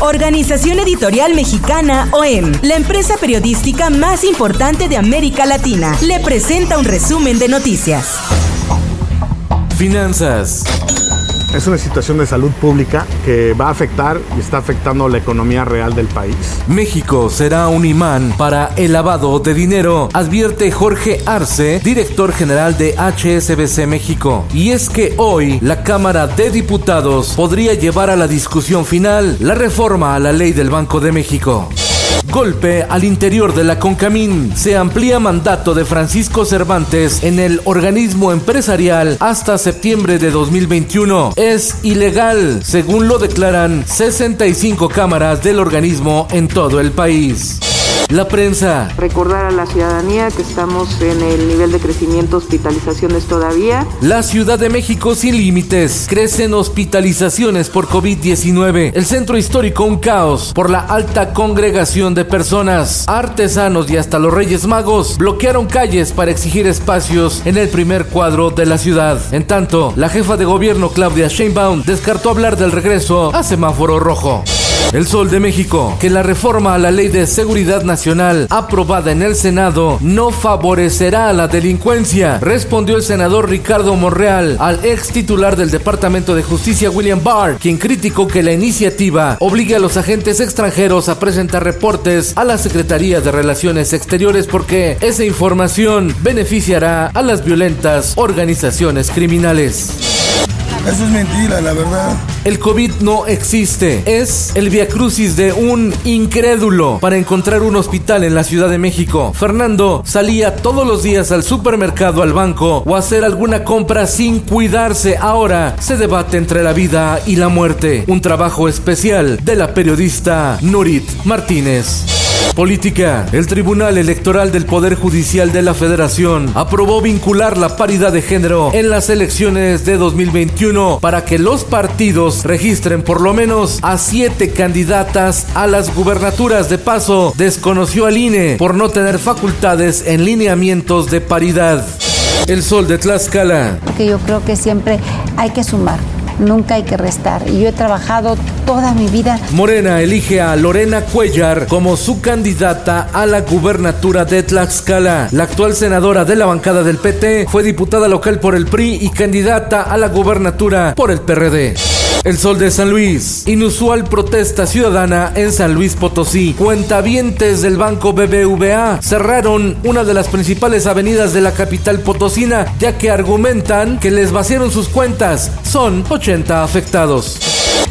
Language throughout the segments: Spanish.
Organización Editorial Mexicana OEM, la empresa periodística más importante de América Latina, le presenta un resumen de noticias. Finanzas. Es una situación de salud pública que va a afectar y está afectando la economía real del país. México será un imán para el lavado de dinero, advierte Jorge Arce, director general de HSBC México. Y es que hoy la Cámara de Diputados podría llevar a la discusión final la reforma a la ley del Banco de México. Golpe al interior de la Concamín. Se amplía mandato de Francisco Cervantes en el organismo empresarial hasta septiembre de 2021. Es ilegal, según lo declaran 65 cámaras del organismo en todo el país. La prensa. Recordar a la ciudadanía que estamos en el nivel de crecimiento hospitalizaciones todavía. La Ciudad de México sin límites. Crecen hospitalizaciones por COVID-19. El centro histórico un caos por la alta congregación de personas. Artesanos y hasta los Reyes Magos bloquearon calles para exigir espacios en el primer cuadro de la ciudad. En tanto, la jefa de gobierno Claudia Sheinbaum descartó hablar del regreso a semáforo rojo. El Sol de México, que la reforma a la Ley de Seguridad Nacional aprobada en el Senado no favorecerá a la delincuencia, respondió el senador Ricardo Monreal al ex titular del Departamento de Justicia William Barr, quien criticó que la iniciativa obligue a los agentes extranjeros a presentar reportes a la Secretaría de Relaciones Exteriores porque esa información beneficiará a las violentas organizaciones criminales. Eso es mentira, la verdad. El COVID no existe. Es el viacrucis de un incrédulo para encontrar un hospital en la Ciudad de México. Fernando salía todos los días al supermercado, al banco o hacer alguna compra sin cuidarse. Ahora se debate entre la vida y la muerte. Un trabajo especial de la periodista Nurit Martínez. Política. El Tribunal Electoral del Poder Judicial de la Federación aprobó vincular la paridad de género en las elecciones de 2021 para que los partidos registren por lo menos a siete candidatas a las gubernaturas. De paso, desconoció al INE por no tener facultades en lineamientos de paridad. El sol de Tlaxcala. Que yo creo que siempre hay que sumar nunca hay que restar. Y yo he trabajado toda mi vida. Morena elige a Lorena Cuellar como su candidata a la gubernatura de Tlaxcala. La actual senadora de la bancada del PT fue diputada local por el PRI y candidata a la gubernatura por el PRD. El Sol de San Luis. Inusual protesta ciudadana en San Luis Potosí. Cuentavientes del Banco BBVA cerraron una de las principales avenidas de la capital potosina ya que argumentan que les vaciaron sus cuentas. Son 80 afectados.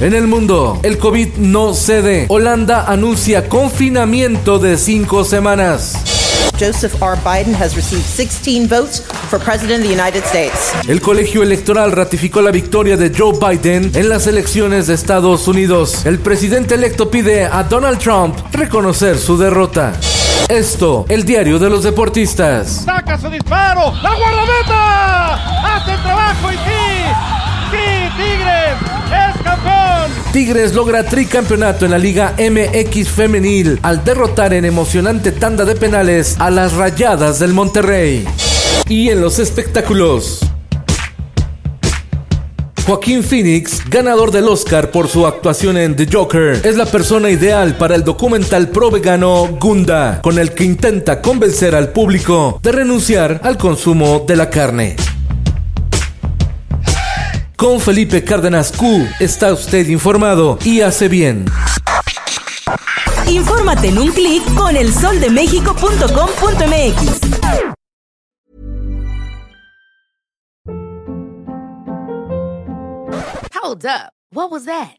En el mundo, el COVID no cede. Holanda anuncia confinamiento de cinco semanas. Joseph R. Biden has received 16 votes for President of the United States. El colegio electoral ratificó la victoria de Joe Biden en las elecciones de Estados Unidos. El presidente electo pide a Donald Trump reconocer su derrota. Esto, el diario de los deportistas. ¡Saca su disparo! ¡La guardameta! ¡Hace el trabajo y sí! ¡Sí, Tigres! ¡Es campeón! Tigres logra tricampeonato en la Liga MX Femenil al derrotar en emocionante tanda de penales a las Rayadas del Monterrey. Y en los espectáculos. Joaquín Phoenix, ganador del Oscar por su actuación en The Joker, es la persona ideal para el documental pro vegano Gunda, con el que intenta convencer al público de renunciar al consumo de la carne. Con Felipe Cárdenas Q está usted informado y hace bien. Infórmate en un clic con elsoldemexico.com.mx. Hold up. What was that?